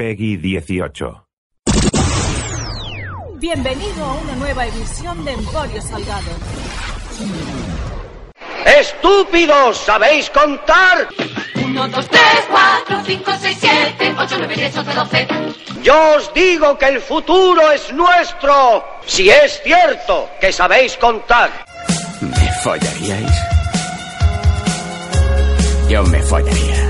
Peggy 18. Bienvenido a una nueva edición de Emporio Salgado. ¡Estúpidos! ¿Sabéis contar? 1, 2, 3, 4, 5, 6, 7, 8, 9, 10, 11, 12. Yo os digo que el futuro es nuestro. Si es cierto que sabéis contar. ¿Me follaríais? Yo me follaría.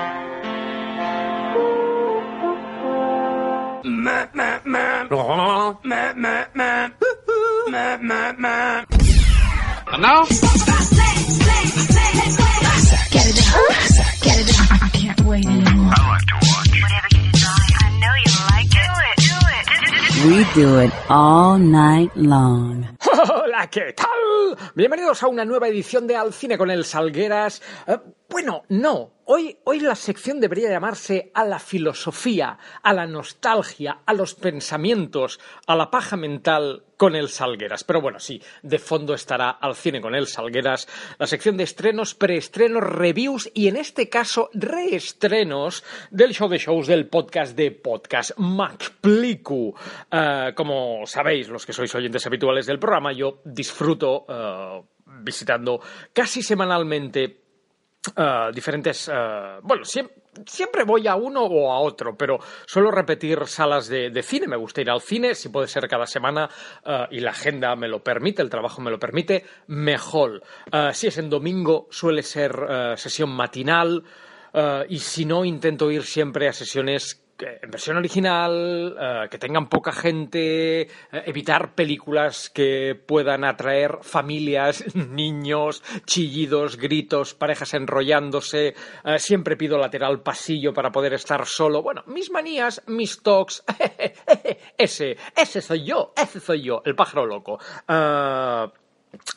And now? We do it all night long. Hola, ¿qué tal? Bienvenidos a una nueva edición de Al Cine con el Salgueras. Eh, bueno, no. Hoy, hoy la sección debería llamarse a la filosofía, a la nostalgia, a los pensamientos, a la paja mental con el Salgueras. Pero bueno, sí, de fondo estará Al Cine con el Salgueras, la sección de estrenos, preestrenos, reviews y en este caso reestrenos del show de shows del podcast de podcast MacPlicu. Eh, como sabéis, los que sois oyentes habituales del programa, yo disfruto eh, visitando casi semanalmente Uh, diferentes. uh, bueno, siempre, siempre voy a uno o a otro, pero suelo repetir salas de, cine. Me gusta ir al cine, si puede ser cada semana uh, y la agenda me lo permite, el trabajo me lo permite, mejor. Si es en domingo, suele ser sesión matinal. Y si no, intento ir siempre a sesiones en versión original, eh, que tengan poca gente, eh, evitar películas que puedan atraer familias, niños, chillidos, gritos, parejas enrollándose. eh, siempre pido lateral pasillo para poder estar solo. Bueno, mis manías, mis talks. ese, ese soy yo, ese soy yo, el pájaro loco.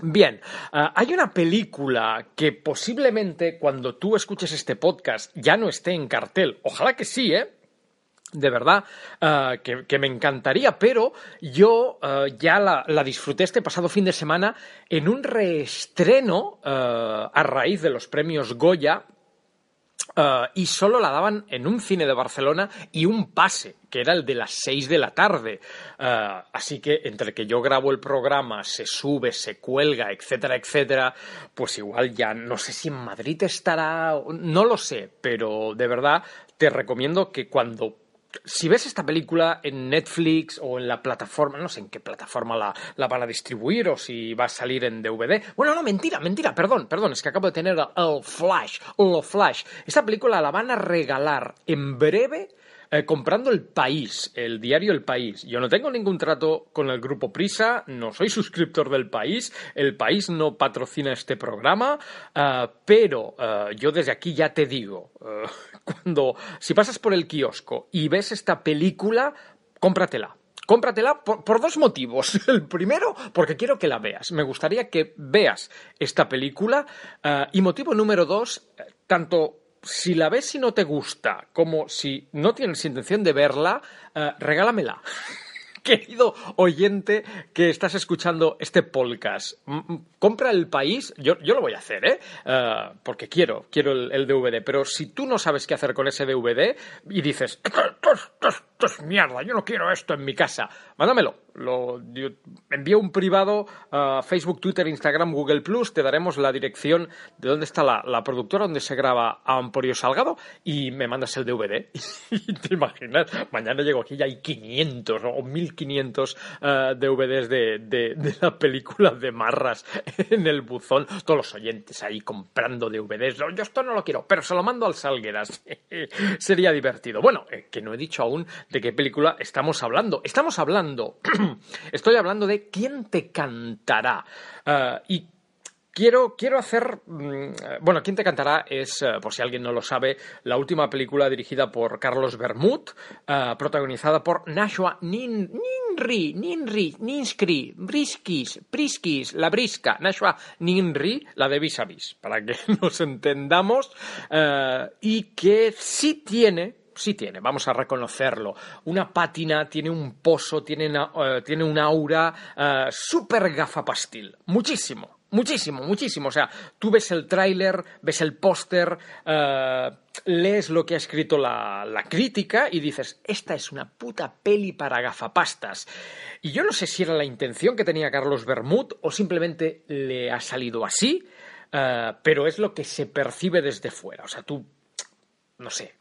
Bien, hay una película que posiblemente cuando tú escuches este podcast ya no esté en cartel. Ojalá que sí, ¿eh? De verdad, ah, que, me encantaría, pero yo ah, ya la, disfruté este pasado fin de semana en un reestreno ah, a raíz de los premios Goya y solo la daban en un cine de Barcelona y un pase, que era el de las 6 de la tarde. Así que entre que yo grabo el programa, se sube, se cuelga, etcétera, etcétera, pues igual ya no sé si en Madrid estará, no lo sé, pero de verdad te recomiendo que cuando si ves esta película en Netflix o en la plataforma, no sé en qué plataforma la, la van a distribuir o si va a salir en DVD. Bueno, no, mentira, mentira, perdón, perdón, es que acabo de tener el flash, el flash. Esta película la van a regalar en breve eh, comprando El País, el diario El País. Yo no tengo ningún trato con el grupo Prisa, no soy suscriptor del País, El País no patrocina este programa, eh, pero eh, yo desde aquí ya te digo, cuando si pasas por el kiosco y ves esta película, cómpratela. Cómpratela por, por dos motivos. El primero, porque quiero que la veas. Me gustaría que veas esta película. y motivo número dos, tanto si la ves y no te gusta, como si no tienes intención de verla, eh, regálamela. Querido oyente que estás escuchando este podcast, compra el país, yo, yo lo voy a hacer, ¿eh? Eh, porque quiero, quiero el, DVD, pero si tú no sabes qué hacer con ese DVD y dices, esto, esto es- esto es- esto es mierda, yo no quiero esto en mi casa, mándamelo. Lo, envío un privado a Facebook, Twitter, Instagram, Google Plus, te daremos la dirección de dónde está la, productora donde se graba a Emporio Salgado y me mandas el DVD. y te imaginas, mañana llego aquí y hay 500 ¿no? o 1500 eh, DVDs de, de, de la película de Marras en el buzón. Todos los oyentes ahí comprando DVDs. No, Yo esto no lo quiero, pero se lo mando al Salgueras. Sería divertido. Bueno, eh, que no he dicho aún de qué película estamos hablando. Estamos hablando, estoy hablando de quién te cantará. Eh, y quiero, quiero hacer. mm, Bueno, ¿Quién te cantará? Es, eh, por si alguien no lo sabe, la última película dirigida por Carlos Bermud, eh, protagonizada por Nashua Nin, Ninri, Ninri, Ninskri, Briskis, Priskis, la Brisca, Nashua Ninri, la de Vis a Vis, para que nos entendamos, y que sí tiene sí tiene, vamos a reconocerlo. Una pátina, tiene un pozo, tiene, una, eh, tiene un aura eh, súper gafapastil. Muchísimo, muchísimo, muchísimo. O sea, tú ves el tráiler, ves el póster, eh, lees lo que ha escrito la, la crítica y dices, esta es una puta peli para gafapastas. Y yo no sé si era la intención que tenía Carlos Bermud o simplemente le ha salido así, pero es lo que se percibe desde fuera. O sea, tú, no sé,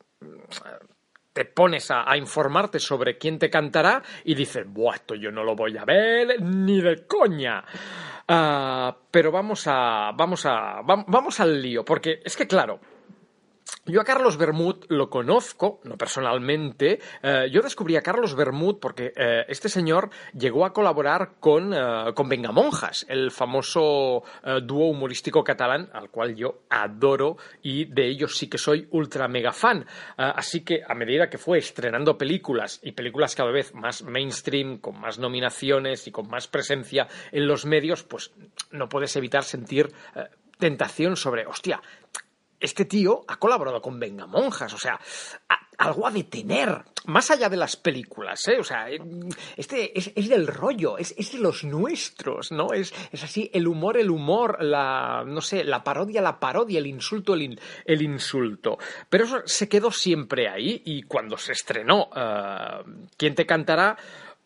te pones a, informarte sobre quién te cantará y dices, Buah, esto yo no lo voy a ver ni de coña. Ah, pero vamos a, vamos a, vam- vamos al lío, porque es que claro, yo a Carlos Bermud lo conozco, no personalmente. eh, yo descubrí a Carlos Bermud porque eh, este señor llegó a colaborar con, eh, con Vengamonjas, el famoso eh, dúo humorístico catalán al cual yo adoro y de ellos sí que soy ultra mega fan. Así que a medida que fue estrenando películas y películas cada vez más mainstream, con más nominaciones y con más presencia en los medios, pues no puedes evitar sentir tentación sobre, hostia, este tío ha colaborado con Vengamonjas, o sea, a- algo ha de tener, más allá de las películas, ¿eh? O sea, este es, es del rollo, es, es de los nuestros, ¿no? Es, es así, el humor, el humor, la, no sé, la parodia, la parodia, el insulto, el, el insulto. Pero eso se quedó siempre ahí y cuando se estrenó eh, ¿Quién te cantará?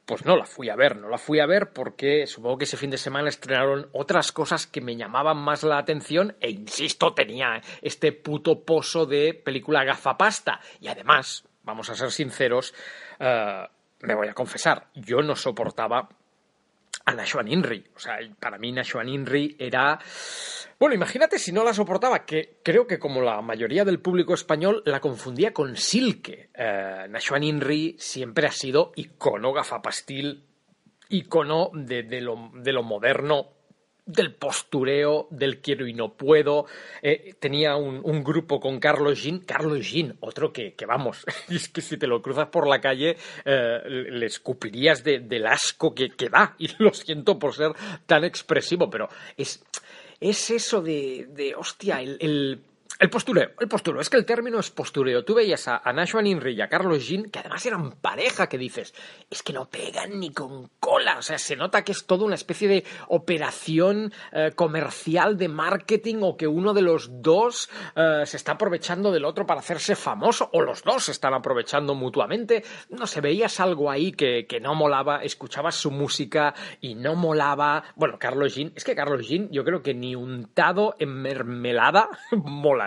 Pues no la fui a ver, no la fui a ver porque supongo que ese fin de semana estrenaron otras cosas que me llamaban más la atención e insisto, tenía este puto pozo de película gafapasta. Y además, vamos a ser sinceros, eh, me voy a confesar, yo no soportaba a Nashwan Inri. O sea, para mí Nashwan Inri era... Bueno, imagínate si no la soportaba, que creo que como la mayoría del público español la confundía con Silke. Eh, Inri siempre ha sido icono gafapastil, icono de lo, de lo moderno del postureo, del quiero y no puedo. Eh, tenía un, grupo con Carlos Jean. Carlos Jean, otro que, que vamos, es que si te lo cruzas por la calle eh, le escupirías de- del asco que, que da. Y lo siento por ser tan expresivo, pero es, es eso de, de hostia, el- el postureo, el postureo, es que el término es postureo. Tú veías a, a Nashwan Inri y a Carlos Jean, que además eran pareja, que dices, es que no pegan ni con cola. O sea, se nota que es toda una especie de operación eh, comercial de marketing o que uno de los dos eh, se está aprovechando del otro para hacerse famoso, o los dos se están aprovechando mutuamente. No sé, veías algo ahí que, que no molaba, escuchabas su música y no molaba. Bueno, Carlos Jean, es que Carlos Jean, yo creo que ni untado en mermelada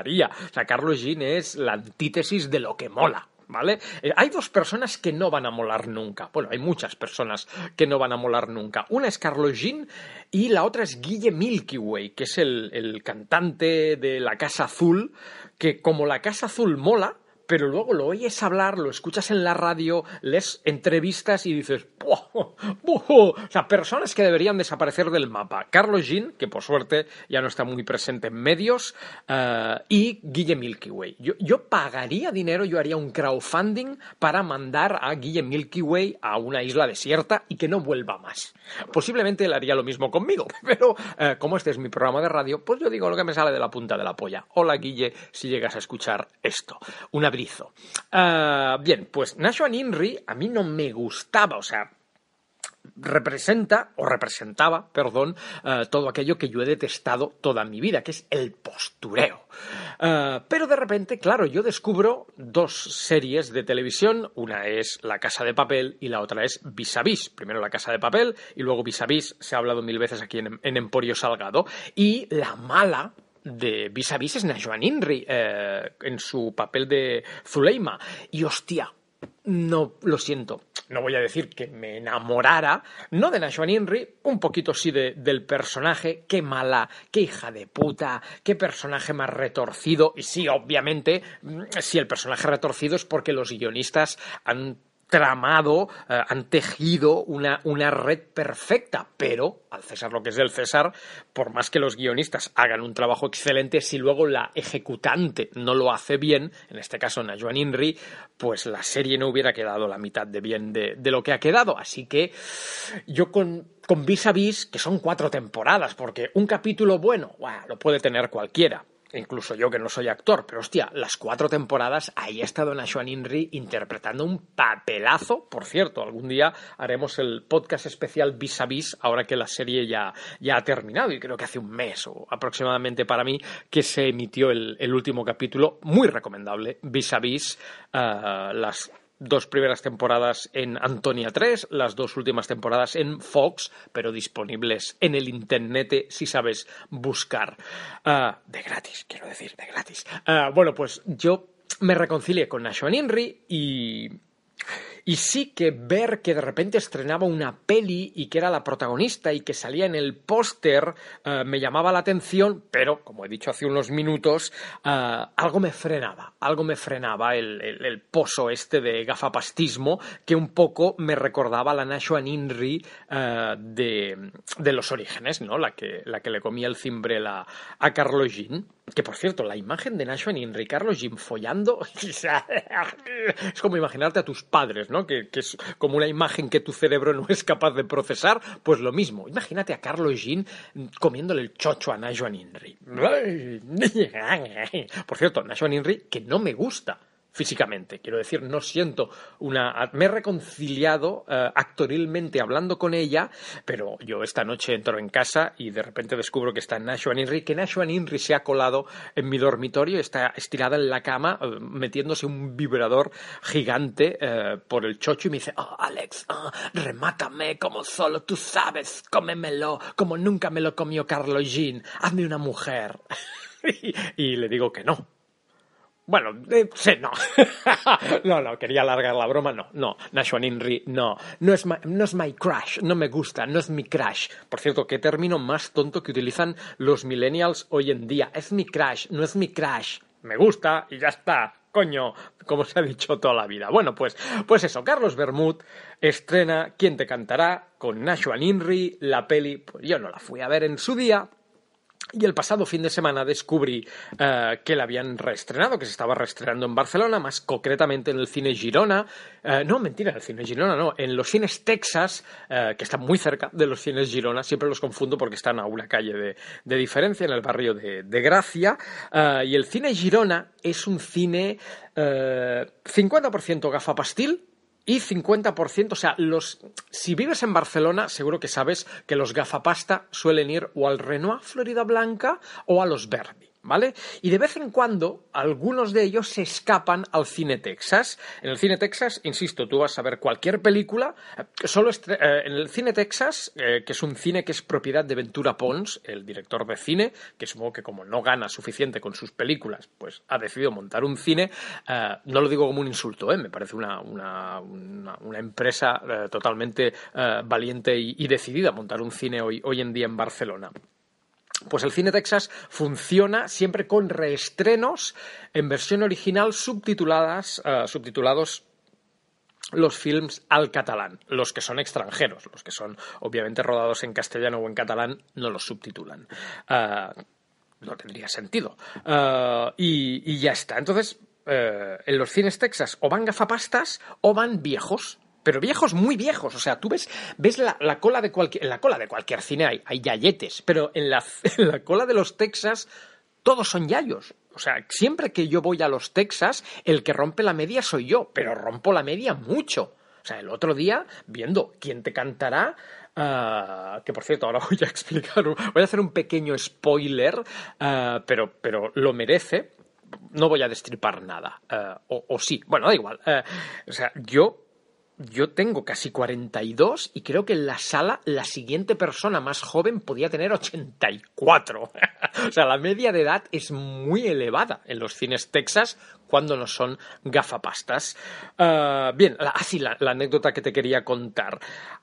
O sea, Carlos Jean es la antítesis de lo que mola. ¿Vale? Eh, hay dos personas que no van a molar nunca. Bueno, hay muchas personas que no van a molar nunca. Una es Carlos Jean y la otra es Guille Milky Way, que es el, el cantante de La Casa Azul, que como La Casa Azul mola, pero luego lo oyes hablar, lo escuchas en la radio, lees entrevistas y dices, ¡buah! ¡buah! O sea, personas que deberían desaparecer del mapa. Carlos Jean, que por suerte ya no está muy presente en medios, eh, y Guille Milky Way. Yo, yo pagaría dinero, yo haría un crowdfunding para mandar a Guille Milky Way a una isla desierta y que no vuelva más. Posiblemente él haría lo mismo conmigo, pero eh, como este es mi programa de radio, pues yo digo lo que me sale de la punta de la polla. Hola Guille, si llegas a escuchar esto. Un Ah, bien, pues Nashwan Inri a mí no me gustaba, o sea, representa o representaba, perdón, eh, todo aquello que yo he detestado toda mi vida, que es el postureo. Eh, pero de repente, claro, yo descubro dos series de televisión, una es La Casa de Papel y la otra es Vis a Vis. Primero La Casa de Papel y luego Vis a Vis, se ha hablado mil veces aquí en Emporio Salgado. Y la mala de Vis a Vis es Najwan Inri eh, en su papel de Zuleima. Y hostia, no, lo siento, no voy a decir que me enamorara, no de Nashwan Inri, un poquito sí de- del personaje, qué mala, qué hija de puta, qué personaje más retorcido, y sí, obviamente, mm, si el personaje retorcido es porque los guionistas han tramado, eh, han tejido una, una red perfecta, pero al César lo que es del César, por más que los guionistas hagan un trabajo excelente, si luego la ejecutante no lo hace bien, en este caso Najuan Inri, pues la serie no hubiera quedado la mitad de bien de, de lo que ha quedado. Así que yo con, con Vis a Vis, que son cuatro temporadas, porque un capítulo bueno, lo puede tener cualquiera incluso yo que no soy actor, pero hostia, las cuatro temporadas ahí ha estado Nashwan Inri interpretando un papelazo. Por cierto, algún día haremos el podcast especial vis a vis, ahora que la serie ya, ya ha terminado, y creo que hace un mes o aproximadamente para mí que se emitió el, el último capítulo, muy recomendable, vis a vis, uh, las dos primeras temporadas en Antonia 3, las dos últimas temporadas en Fox, pero disponibles en el internet si sabes buscar. Uh, de gratis, quiero decir, de gratis. Uh, bueno, pues yo me reconcilié con Nashwan Inri y y sí que ver que de repente estrenaba una peli y que era la protagonista y que salía en el póster uh, me llamaba la atención, pero como he dicho hace unos minutos, uh, algo me frenaba, algo me frenaba el, el, pozo este de gafapastismo que un poco me recordaba a la Nashwan Inri uh, de, de, los orígenes, ¿no? La que, la que le comía el cimbrel a, a Carlo Jean. Que por cierto, la imagen de Inri y Carlo Jean follando es como imaginarte a tus padres, ¿no? Que, que, es como una imagen que tu cerebro no es capaz de procesar, pues lo mismo. Imagínate a Carlos Jean comiéndole el chocho a Najuan Inri. Por cierto, Najuan Inri, que no me gusta físicamente. Quiero decir, no siento una... Me he reconciliado uh, actorilmente hablando con ella, pero yo esta noche entro en casa y de repente descubro que está Nashwan Inri, que Nashwan Inri se ha colado en mi dormitorio, está estirada en la cama, uh, metiéndose un vibrador gigante uh, por el chocho y me dice, oh, Alex, oh, remátame como solo tú sabes, cómemelo, como nunca me lo comió Carlo Jean, hazme una mujer. y le digo que no, bueno, eh, no. no, no, quería alargar la broma, no, no. Nashwan Inri, no. No es, my, no es my crush, no me gusta, no es mi crush. Por cierto, qué término más tonto que utilizan los millennials hoy en día. Es mi crush, no es mi crush. Me gusta y ya está. Coño, como se ha dicho toda la vida. Bueno, pues, pues eso, Carlos Bermud estrena ¿Quién te cantará? con Nashwan Inri, la peli, pues yo no la fui a ver en su día, y el pasado fin de semana descubrí uh, que la habían reestrenado, que se estaba reestrenando en Barcelona, más concretamente en el cine Girona. Uh, no, mentira, en el cine Girona no, en los cines Texas, uh, que están muy cerca de los cines Girona. Siempre los confundo porque están a una calle de, diferencia, en el barrio de, de Gracia. y el cine Girona es un cine 50% gafapastil, y 50%, o sea, los, si vives en Barcelona, seguro que sabes que los gafapasta suelen ir o al Renoir Florida Blanca o a los Verdi. ¿Vale? Y de vez en cuando algunos de ellos se escapan al cine Texas. En el cine Texas, insisto, tú vas a ver cualquier película. Solo eh, en el cine Texas, eh, que es un cine que es propiedad de Ventura Pons, el director de cine, que supongo que como no gana suficiente con sus películas, pues ha decidido montar un cine. Eh, no lo digo como un insulto, ¿eh? me parece una, una, empresa eh, totalmente eh, valiente y, y, decidida a montar un cine hoy, hoy en día en Barcelona. Pues el cine Texas funciona siempre con reestrenos en versión original subtituladas, uh, subtitulados los films al catalán, los que son extranjeros, los que son obviamente rodados en castellano o en catalán, no los subtitulan. Uh, no tendría sentido. Uh, y, y, ya está. Entonces, en los cines Texas o van gafapastas o van viejos pero viejos muy viejos. O sea, tú ves, ves la, la, cola de cualquier, en la cola de cualquier cine hay, hay yayetes, pero en la, la cola de los Texas todos son yayos. O sea, siempre que yo voy a los Texas, el que rompe la media soy yo, pero rompo la media mucho. O sea, el otro día, viendo quién te cantará, uh, que por cierto, ahora voy a explicar, voy a hacer un pequeño spoiler, uh, pero, pero lo merece. No voy a destripar nada. Uh, o, o, sí, bueno, da igual. o sea, yo yo tengo casi 42 y creo que en la sala la siguiente persona más joven podía tener 84. o sea, la media de edad es muy elevada en los cines Texas cuando no son gafapastas. Uh, bien, así ah, la, anécdota que te quería contar.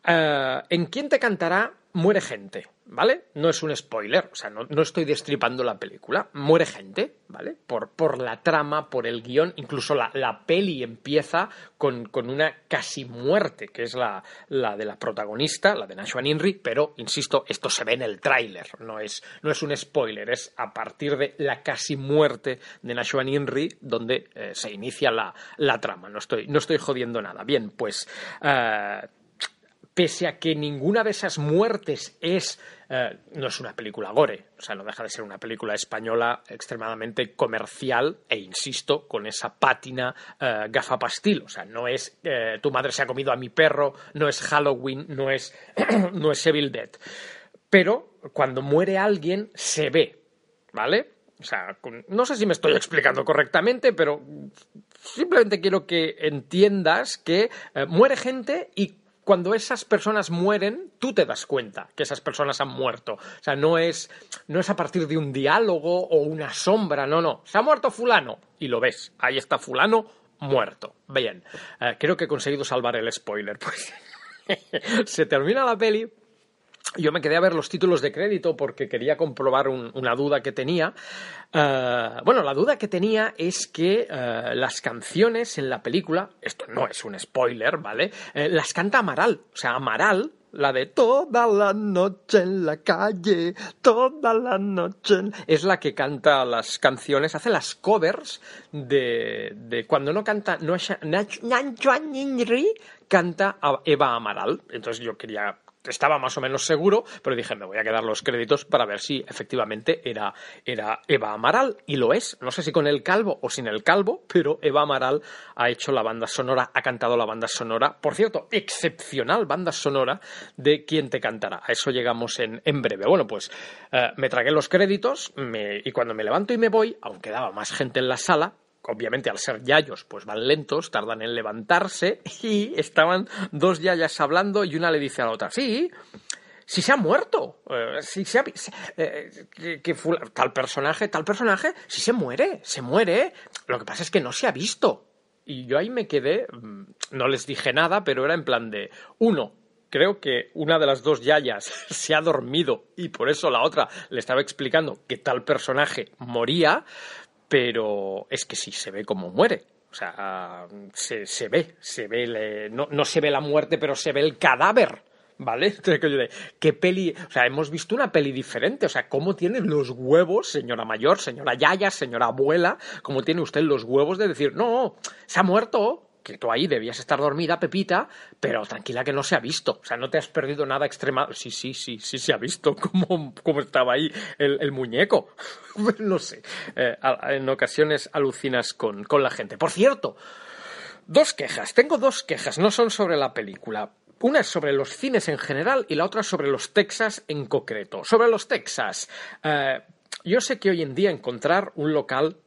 Uh, ¿En quién te cantará? Muere gente, ¿vale? No es un spoiler, o sea, no, no estoy destripando la película. Muere gente, ¿vale? Por, por la trama, por el guion, incluso la, la peli empieza con, con, una casi muerte, que es la, la, de la protagonista, la de Nashwan Inri, pero, insisto, esto se ve en el tráiler, no es, no es un spoiler, es a partir de la casi muerte de Nashwan Inri donde eh, se inicia la, la, trama. No estoy, no estoy jodiendo nada. Bien, pues... Uh, pese a que ninguna de esas muertes es eh, no es una película gore, o sea, no deja de ser una película española extremadamente comercial e insisto, con esa pátina eh, gafapastil, o sea, no es eh, tu madre se ha comido a mi perro, no es Halloween, no es, no es Evil Dead. Pero cuando muere alguien se ve, ¿vale? O sea, no sé si me estoy explicando correctamente, pero simplemente quiero que entiendas que eh, muere gente y cuando esas personas mueren, tú te das cuenta que esas personas han muerto. O sea, no es, no es a partir de un diálogo o una sombra, no, no. Se ha muerto fulano y lo ves. Ahí está fulano muerto. Bien, eh, creo que he conseguido salvar el spoiler. Pues se termina la peli yo me quedé a ver los títulos de crédito porque quería comprobar un, una duda que tenía. Uh, bueno, la duda que tenía es que uh, las canciones en la película, esto no es un spoiler, ¿vale? Uh, las canta Amaral. O sea, Amaral, la de toda la noche en la calle, toda la noche. Es la que canta las canciones, hace las covers de, de cuando no canta no canta a Eva Amaral. Entonces yo quería estaba más o menos seguro, pero dije, me voy a quedar los créditos para ver si efectivamente era, era Eva Amaral, y lo es. No sé si con el calvo o sin el calvo, pero Eva Amaral ha hecho la banda sonora, ha cantado la banda sonora, por cierto, excepcional banda sonora de Quién te cantará. A eso llegamos en, en breve. Bueno, pues eh, me tragué los créditos y cuando me levanto y me voy, aunque daba más gente en la sala, obviamente al ser yayos, pues van lentos, tardan en levantarse y estaban dos yayas hablando y una le dice a la otra, sí, si se ha muerto, eh, si se ha, eh, que, tal personaje, tal personaje, si se muere, se muere, lo que pasa es que no se ha visto. Y yo ahí me quedé, mm, no les dije nada, pero era en plan de, uno, creo que una de las dos yayas se ha dormido y por eso la otra le estaba explicando que tal personaje moría, pero es que sí se ve como muere. O sea, se, se ve, se ve, le, no, no, se ve la muerte, pero se ve el cadáver. ¿Vale? ¿Qué peli? O sea, hemos visto una peli diferente. O sea, ¿cómo tiene los huevos, señora mayor, señora Yaya, señora abuela? ¿Cómo tiene usted los huevos de decir, no, se ha muerto? Que tú ahí debías estar dormida, Pepita, pero tranquila que no se ha visto. O sea, no te has perdido nada extrema. Sí, sí, sí, sí se ha visto cómo, cómo estaba ahí el, muñeco. no sé. Eh, en ocasiones alucinas con, con la gente. Por cierto, dos quejas. Tengo dos quejas. No son sobre la película. Una es sobre los cines en general y la otra sobre los Texas en concreto. Sobre los Texas. Eh, yo sé que hoy en día encontrar un local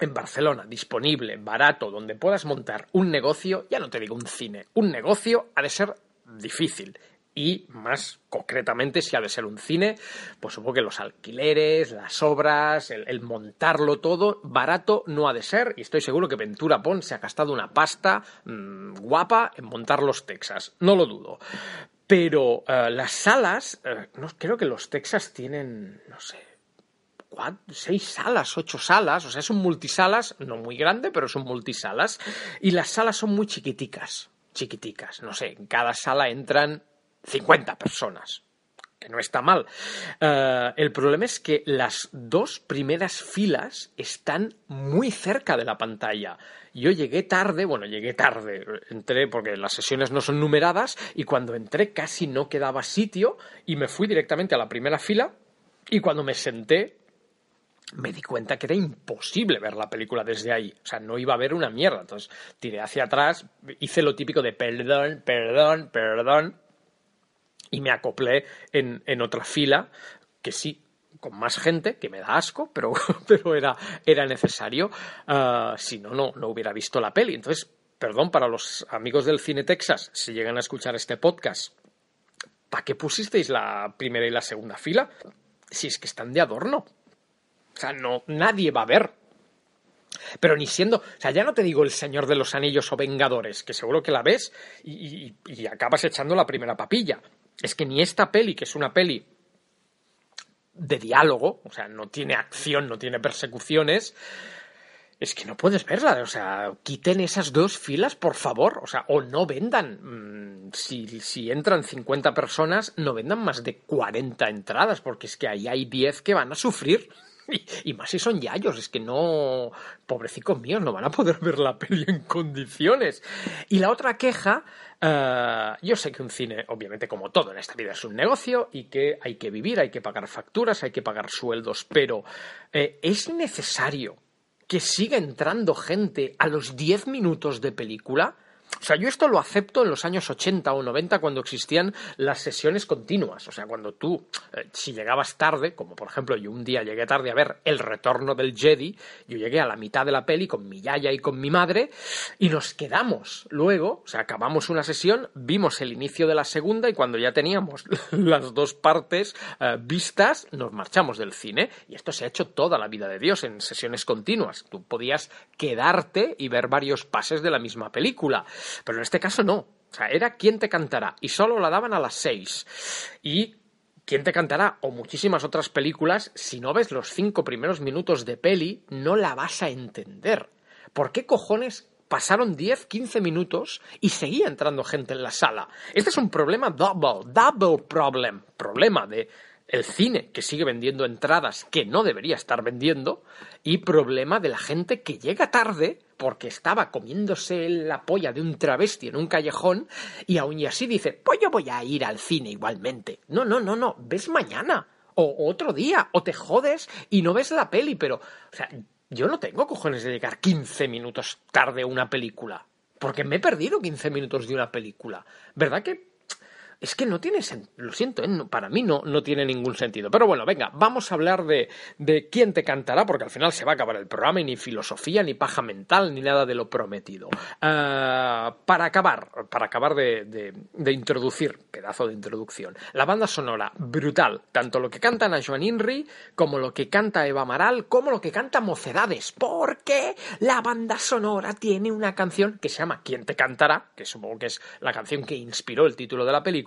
en Barcelona, disponible, barato, donde puedas montar un negocio, ya no te digo un cine, un negocio ha de ser difícil. Y más concretamente, si ha de ser un cine, pues supongo que los alquileres, las obras, el, montarlo todo, barato no ha de ser. Y estoy seguro que Ventura Pons se ha gastado una pasta mmm, guapa en montar los Texas. No lo dudo. Pero uh, las salas, uh, no, creo que los Texas tienen, no sé, seis salas, ocho salas, o sea, es un multisalas, no muy grande, pero es un multisalas, y las salas son muy chiquiticas, chiquiticas, no sé, en cada sala entran 50 personas, que no está mal. Uh, el problema es que las dos primeras filas están muy cerca de la pantalla. Yo llegué tarde, bueno, llegué tarde, entré porque las sesiones no son numeradas y cuando entré casi no quedaba sitio y me fui directamente a la primera fila y cuando me senté me di cuenta que era imposible ver la película desde ahí. O sea, no iba a ver una mierda. Entonces tiré hacia atrás, hice lo típico de perdón, perdón, perdón, y me acoplé en, en otra fila, que sí, con más gente, que me da asco, pero, pero era, era necesario. Uh, si no, no, no hubiera visto la peli. Entonces, perdón para los amigos del Cine Texas, si llegan a escuchar este podcast, ¿para qué pusisteis la primera y la segunda fila? Si es que están de adorno. O sea, no, nadie va a ver. Pero ni siendo, o sea, ya no te digo el Señor de los Anillos o Vengadores, que seguro que la ves y, acabas echando la primera papilla. es que ni esta peli, que es una peli de diálogo, o sea, no tiene acción, no tiene persecuciones, es que no puedes verla, o sea, quiten esas dos filas, por favor, o sea, o no vendan, mm, si, si entran 50 personas, no vendan más de 40 entradas, porque es que ahí hay 10 que van a sufrir. Y, más si son yayos, es que no, pobrecicos míos, no van a poder ver la peli en condiciones. Y la otra queja, eh, yo sé que un cine, obviamente como todo en esta vida, es un negocio y que hay que vivir, hay que pagar facturas, hay que pagar sueldos, pero eh, es necesario que siga entrando gente a los 10 minutos de película o sea, yo esto lo acepto en los años 80 o 90 cuando existían las sesiones continuas. O sea, cuando tú, eh, si llegabas tarde, como por ejemplo yo un día llegué tarde a ver El retorno del Jedi, yo llegué a la mitad de la peli con mi yaya y con mi madre y nos quedamos. Luego, o sea, acabamos una sesión, vimos el inicio de la segunda y cuando ya teníamos las dos partes eh, vistas, nos marchamos del cine. Y esto se ha hecho toda la vida de Dios en sesiones continuas. Tú podías quedarte y ver varios pases de la misma película. Pero en este caso no. O sea, era quién te cantará. Y solo la daban a las seis. Y quién te cantará o muchísimas otras películas, si no ves los cinco primeros minutos de peli, no la vas a entender. ¿Por qué cojones pasaron 10, 15 minutos y seguía entrando gente en la sala. Este es un problema double, double problem, problema de el cine que sigue vendiendo entradas que no debería estar vendiendo y problema de la gente que llega tarde porque estaba comiéndose la polla de un travesti en un callejón y aún y así dice, pues yo voy a ir al cine igualmente. No, no, no, no, ves mañana o otro día o te jodes y no ves la peli, pero, o sea, yo no tengo cojones de llegar 15 minutos tarde a una película. Porque me he perdido 15 minutos de una película. ¿Verdad que es que no tiene lo siento, ¿eh? para mí no, no tiene ningún sentido. Pero bueno, venga, vamos a hablar de, de quién te cantará, porque al final se va a acabar el programa y ni filosofía, ni paja mental, ni nada de lo prometido. Ah, para acabar, para acabar de, de, introducir, pedazo de introducción, la banda sonora, brutal, tanto lo que canta Joan Inri, como lo que canta Eva Amaral, como lo que canta Mocedades, porque la banda sonora tiene una canción que se llama ¿Quién te cantará? que supongo que es la canción que inspiró el título de la película,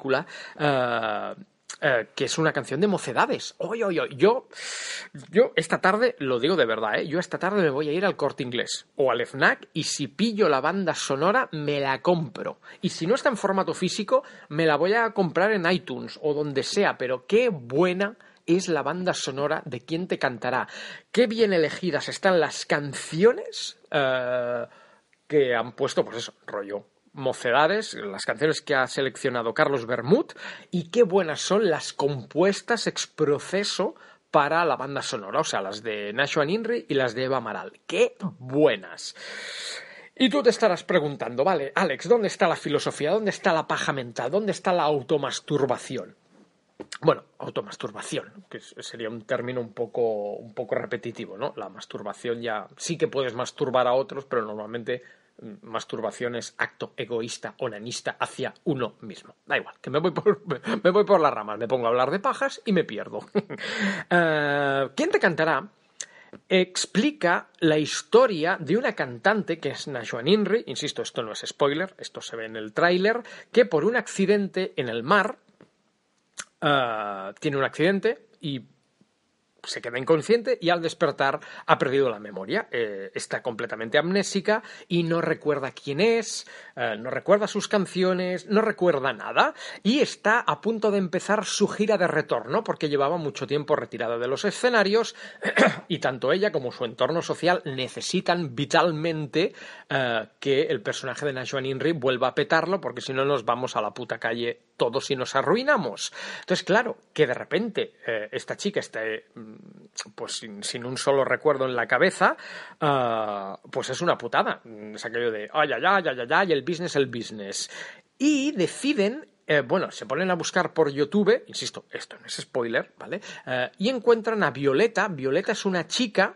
eh, eh, que es una canción de mocedades. Oye, oye, yo, yo esta tarde, lo digo de verdad, ¿eh? yo esta tarde me voy a ir al corte inglés o al FNAC y si pillo la banda sonora me la compro. Y si no está en formato físico, me la voy a comprar en iTunes o donde sea, pero qué buena es la banda sonora de quién te cantará. Qué bien elegidas están las canciones que han puesto, pues eso, rollo mocedades, las canciones que ha seleccionado Carlos Bermud, y qué buenas son las compuestas ex proceso para la banda sonora, o sea, las de Nashwan Inri y las de Eva Amaral. ¡Qué buenas! Y tú te estarás preguntando, vale, Alex, ¿dónde está la filosofía? ¿Dónde está la paja mental? ¿Dónde está la automasturbación? Bueno, automasturbación, que sería un término un poco, un poco repetitivo, ¿no? La masturbación ya sí que puedes masturbar a otros, pero normalmente masturbación es acto egoísta, onanista hacia uno mismo. Da igual, que me voy por, me voy por las ramas, me pongo a hablar de pajas y me pierdo. Eh, ¿Quién te cantará? explica la historia de una cantante que es Inri, insisto, esto no es spoiler, esto se ve en el tráiler, que por un accidente en el mar eh, tiene un accidente y se queda inconsciente y al despertar ha perdido la memoria. Eh, está completamente amnésica y no recuerda quién es, eh, no recuerda sus canciones, no recuerda nada y está a punto de empezar su gira de retorno porque llevaba mucho tiempo retirada de los escenarios y tanto ella como su entorno social necesitan vitalmente eh, que el personaje de Najwa Inri vuelva a petarlo porque si no nos vamos a la puta calle todos y nos arruinamos. Entonces, claro, que de repente esta chica esté pues sin, un solo recuerdo en la cabeza, ah, pues es una putada. Es aquello de, ay, ay, ay, ay, ay, el business, el business. Y deciden eh, bueno, se ponen a buscar por YouTube, insisto, esto no es spoiler, ¿vale? Eh, y encuentran a Violeta. Violeta es una chica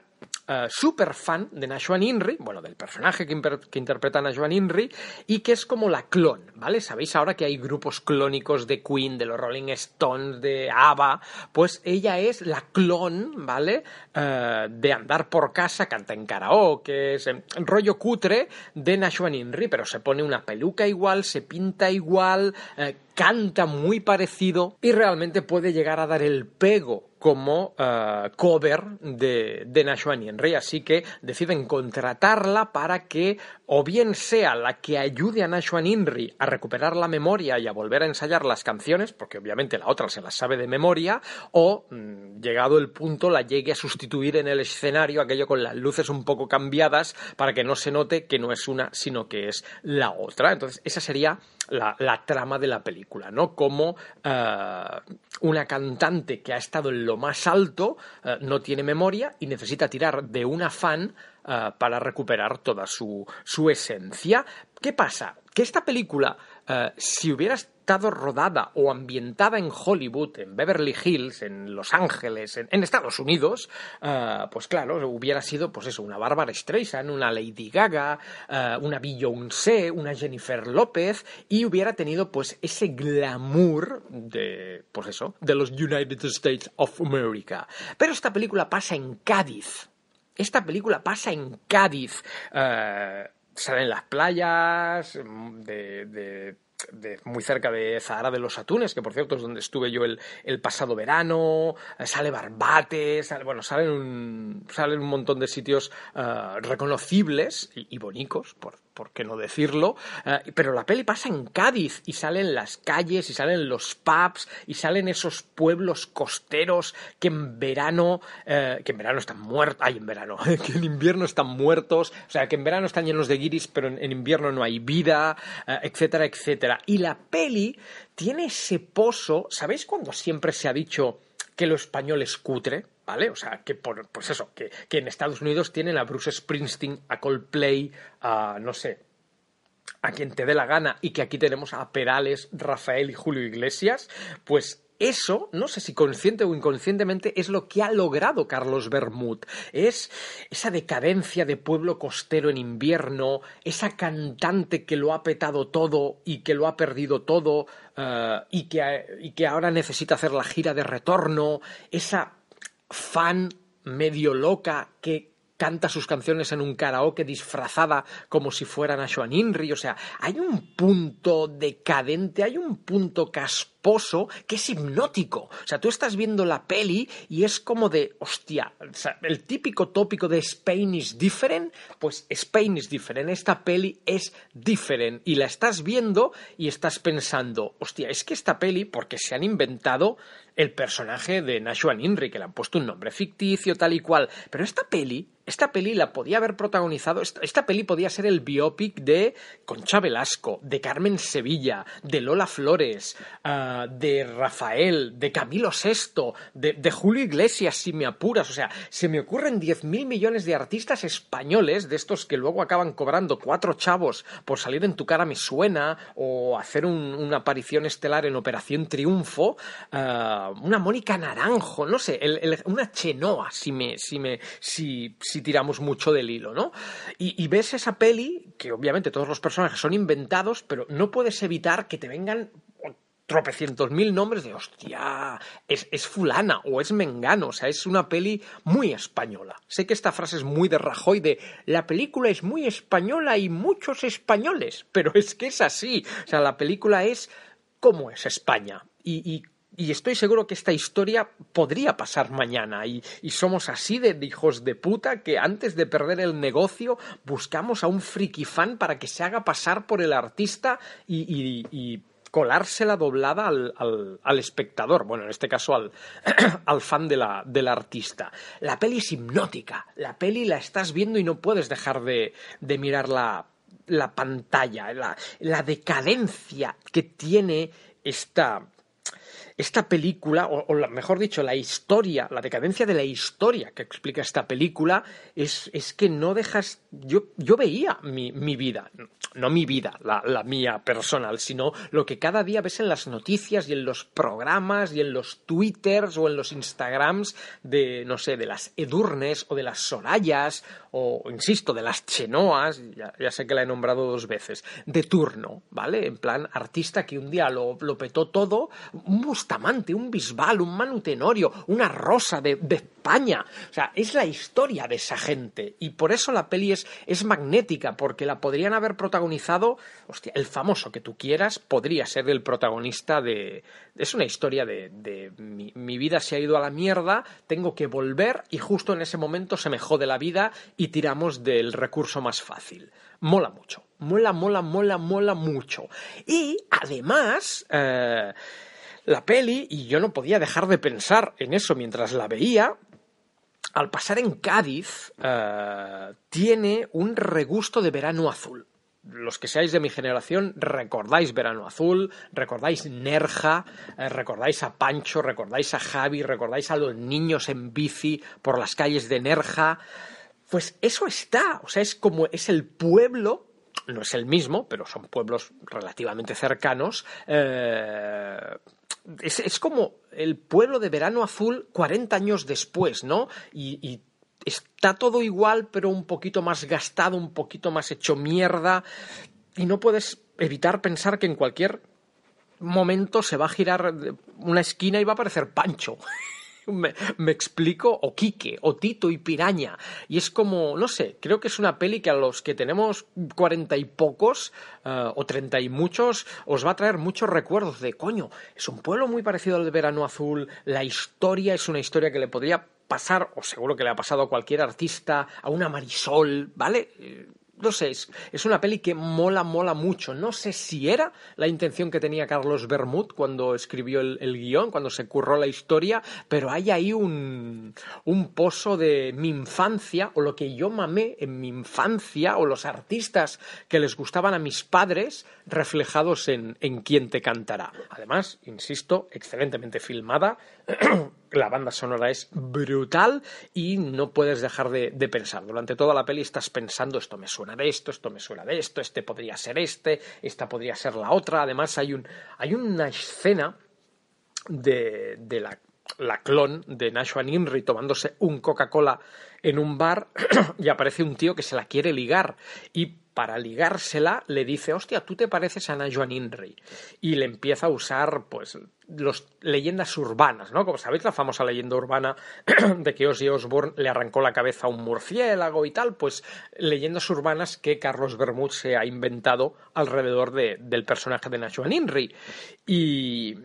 uh, super fan de Nashwan Inri, bueno, del personaje que, interpreta Nashwan Inri, y que es como la clon, ¿vale? Sabéis ahora que hay grupos clónicos de Queen, de los Rolling Stones, de ABBA, pues ella es la clon, ¿vale? Uh, de andar por casa, canta en karaoke, es rollo cutre de Nashwan Inri, pero se pone una peluca igual, se pinta igual, uh, canta muy parecido y realmente puede llegar a dar el pego como uh, cover de, de Nashua Henry. Así que deciden contratarla para que o bien sea la que ayude a Nashua Henry a recuperar la memoria y a volver a ensayar las canciones, porque obviamente la otra se las sabe de memoria, o mm, llegado el punto la llegue a sustituir en el escenario, aquello con las luces un poco cambiadas, para que no se note que no es una, sino que es la otra. Entonces, esa sería la, la trama de la película, ¿no? Como uh, una cantante que ha estado en lo más alto uh, no tiene memoria y necesita tirar de un afán uh, para recuperar toda su, su, esencia. ¿Qué pasa? Que esta película, si hubiera estado rodada o ambientada en Hollywood, en Beverly Hills, en Los Ángeles, en, Estados Unidos, uh, pues claro, hubiera sido, pues eso, una Bárbara Streisand, una Lady Gaga, uh, una Beyoncé, una Jennifer López, y hubiera tenido, pues, ese glamour de, pues eso, de los United States of America. Pero esta película pasa en Cádiz. Esta película pasa en Cádiz. Salen las playas de, de muy cerca de Zahara de los Atunes, que por cierto es donde estuve yo el, pasado verano, sale Barbate, bueno, salen un, salen un montón de sitios uh, reconocibles y, y bonicos, por, por qué no decirlo, uh, pero la peli pasa en Cádiz y salen las calles y salen los pubs y salen esos pueblos costeros que en verano, uh, que en verano están muertos, ay, en verano, que en invierno están muertos, o sea, que en verano están llenos de guiris, pero en invierno no hay vida, etcétera, etcétera. Y la peli tiene ese pozo, ¿sabéis cuando siempre se ha dicho que lo español es cutre? ¿Vale? O sea, que por, pues eso, que, que en Estados Unidos tienen a Bruce Springsteen, a Coldplay, a no sé, a quien te dé la gana y que aquí tenemos a Perales, Rafael y Julio Iglesias, pues eso, no sé si consciente o inconscientemente, es lo que ha logrado Carlos Bermud. Es esa decadencia de pueblo costero en invierno, esa cantante que lo ha petado todo y que lo ha perdido todo y, que, y que ahora necesita hacer la gira de retorno, esa fan medio loca que canta sus canciones en un karaoke disfrazada como si fueran a Joan Inri. O sea, hay un punto decadente, hay un punto casposo que es hipnótico. O sea, tú estás viendo la peli y es como de, hostia, el típico tópico de Spain is different, pues Spain is different. Esta peli es different. Y la estás viendo y estás pensando, hostia, es que esta peli, porque se han inventado el personaje de Nashua Inri, que le han puesto un nombre ficticio, tal y cual. Pero esta peli, esta peli la podía haber protagonizado, esta, peli podía ser el biopic de Concha Velasco, de Carmen Sevilla, de Lola Flores, uh, de Rafael, de Camilo VI, de, de, Julio Iglesias, si me apuras. O sea, se me ocurren 10.000 millones de artistas españoles, de estos que luego acaban cobrando cuatro chavos por salir en tu cara me suena, o hacer un, una aparición estelar en Operación Triunfo. Uh, una Mónica Naranjo, no sé, una Chenoa, si me, si me, si, si tiramos mucho del hilo, ¿no? Y, y, ves esa peli, que obviamente todos los personajes son inventados, pero no puedes evitar que te vengan tropecientos mil nombres de hostia, es, es, fulana o es mengano, o sea, es una peli muy española. Sé que esta frase es muy de Rajoy, de la película es muy española y muchos españoles, pero es que es así, o sea, la película es cómo es España. Y, y y estoy seguro que esta historia podría pasar mañana. Y, y, somos así de hijos de puta que antes de perder el negocio buscamos a un friki fan para que se haga pasar por el artista y, y, y colársela doblada al, al, espectador, bueno, en este caso al, al fan de la, del artista. La peli es hipnótica, la peli la estás viendo y no puedes dejar de, de mirar la, la pantalla, la, la decadencia que tiene esta esta película, o, mejor dicho, la historia, la decadencia de la historia que explica esta película, es, es que no dejas. Yo, yo veía mi, mi vida, no mi vida, la, la, mía personal, sino lo que cada día ves en las noticias y en los programas y en los twitters o en los instagrams de, no sé, de las Edurnes o de las Sorayas o insisto, de las chenoas, ya, sé que la he nombrado dos veces, de turno, ¿vale? En plan, artista que un día lo, petó todo, un Bustamante, un Bisbal, un Manu Tenorio, una Rosa de, de, España. O sea, es la historia de esa gente. Y por eso la peli es, es magnética, porque la podrían haber protagonizado, hostia, el famoso que tú quieras, podría ser el protagonista de... Es una historia de, de mi, vida se ha ido a la mierda, tengo que volver y justo en ese momento se me jode la vida tiramos del recurso más fácil. Mola mucho, mola, mola, mola, mola mucho. Y además, eh, la peli, y yo no podía dejar de pensar en eso mientras la veía, al pasar en Cádiz, eh, tiene un regusto de verano azul los que seáis de mi generación recordáis Verano Azul, recordáis Nerja, eh, recordáis a Pancho, recordáis a Javi, recordáis a los niños en bici por las calles de Nerja. Pues eso está, o sea, es como es el pueblo no es el mismo, pero son pueblos relativamente cercanos. Eh, es, es, como el pueblo de Verano Azul 40 años después, ¿no? Y, y está todo igual, pero un poquito más gastado, un poquito más hecho mierda, y no puedes evitar pensar que en cualquier momento se va a girar una esquina y va a aparecer Pancho. Me, explico, o Quique, o Tito y Piraña. Y es como, no sé, creo que es una peli que a los que tenemos cuarenta y pocos, uh, o treinta y muchos, os va a traer muchos recuerdos de, coño, es un pueblo muy parecido al de Verano Azul, la historia es una historia que le podría pasar, o seguro que le ha pasado a cualquier artista, a una Marisol, ¿vale? No es, una peli que mola, mola mucho. No sé si era la intención que tenía Carlos Bermud cuando escribió el, el guion, cuando se curró la historia, pero hay ahí un, un pozo de mi infancia, o lo que yo mamé en mi infancia, o los artistas que les gustaban a mis padres, reflejados en, en Quién te cantará. Además, insisto, excelentemente filmada. la banda sonora es brutal y no puedes dejar de, pensar. Durante toda la peli estás pensando esto me suena de esto, esto me suena de esto, este podría ser este, esta podría ser la otra. Además hay, un, hay una escena de, la, clon de Nashua Inri tomándose un Coca-Cola en un bar y aparece un tío que se la quiere ligar y para ligársela le dice, hostia, tú te pareces a Ana Joan Inri. Y le empieza a usar, pues, los leyendas urbanas, ¿no? Como sabéis, la famosa leyenda urbana de que Ozzy Osbourne le arrancó la cabeza a un murciélago y tal, pues leyendas urbanas que Carlos Bermud se ha inventado alrededor de, del personaje de Nacho Inri. Y,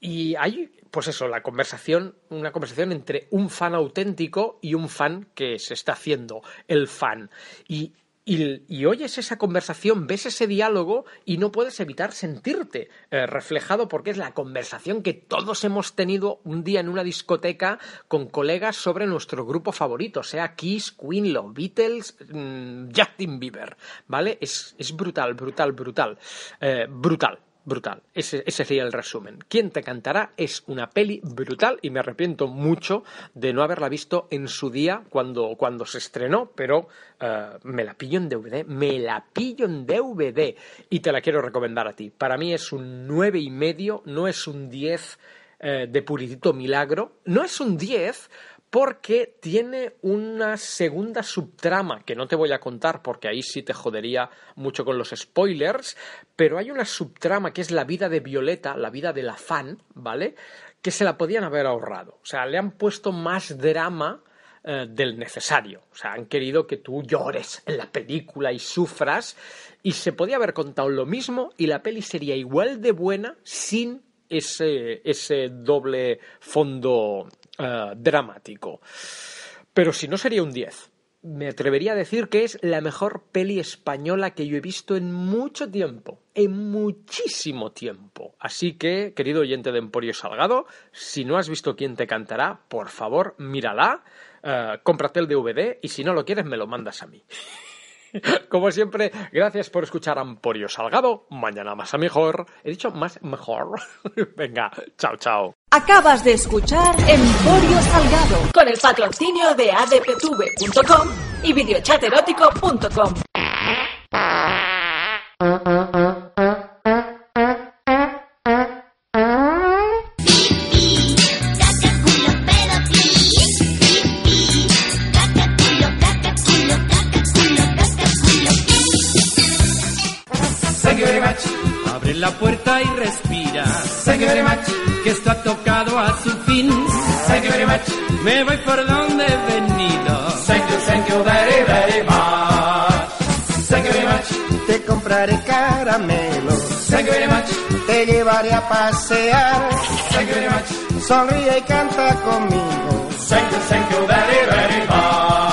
y hay, pues eso, la conversación, una conversación entre un fan auténtico y un fan que se está haciendo el fan. Y y, oyes esa conversación, ves ese diálogo y no puedes evitar sentirte eh, reflejado porque es la conversación que todos hemos tenido un día en una discoteca con colegas sobre nuestro grupo favorito, sea Kiss, Queen, los Beatles, mmm, Justin Bieber, ¿vale? Es, es brutal, brutal, brutal, eh, brutal. Brutal, ese, ese, sería el resumen. ¿Quién te cantará? Es una peli brutal y me arrepiento mucho de no haberla visto en su día cuando, cuando se estrenó, pero uh, me la pillo en DVD, me la pillo en DVD y te la quiero recomendar a ti. Para mí es un nueve y medio, no es un 10 eh, de puritito milagro, no es un 10 porque tiene una segunda subtrama que no te voy a contar porque ahí sí te jodería mucho con los spoilers, pero hay una subtrama que es la vida de Violeta, la vida de la fan, ¿vale? Que se la podían haber ahorrado. O sea, le han puesto más drama eh, del necesario. O sea, han querido que tú llores en la película y sufras y se podía haber contado lo mismo y la peli sería igual de buena sin ese, ese doble fondo uh, dramático. Pero si no sería un 10. Me atrevería a decir que es la mejor peli española que yo he visto en mucho tiempo, en muchísimo tiempo. Así que, querido oyente de Emporio Salgado, si no has visto quién te cantará, por favor, mírala, uh, cómprate el DVD y si no lo quieres me lo mandas a mí. Como siempre, gracias por escuchar Emporio Salgado. Mañana más a mejor. He dicho más mejor. Venga, chao, chao. Acabas de escuchar Emporio Salgado con el patrocinio de adptv.com y videochaterótico.com. compraré caramelos. Thank you very much. Te llevaré a pasear. Thank you very much. Sonríe y canta conmigo. Thank you, thank you very, very much.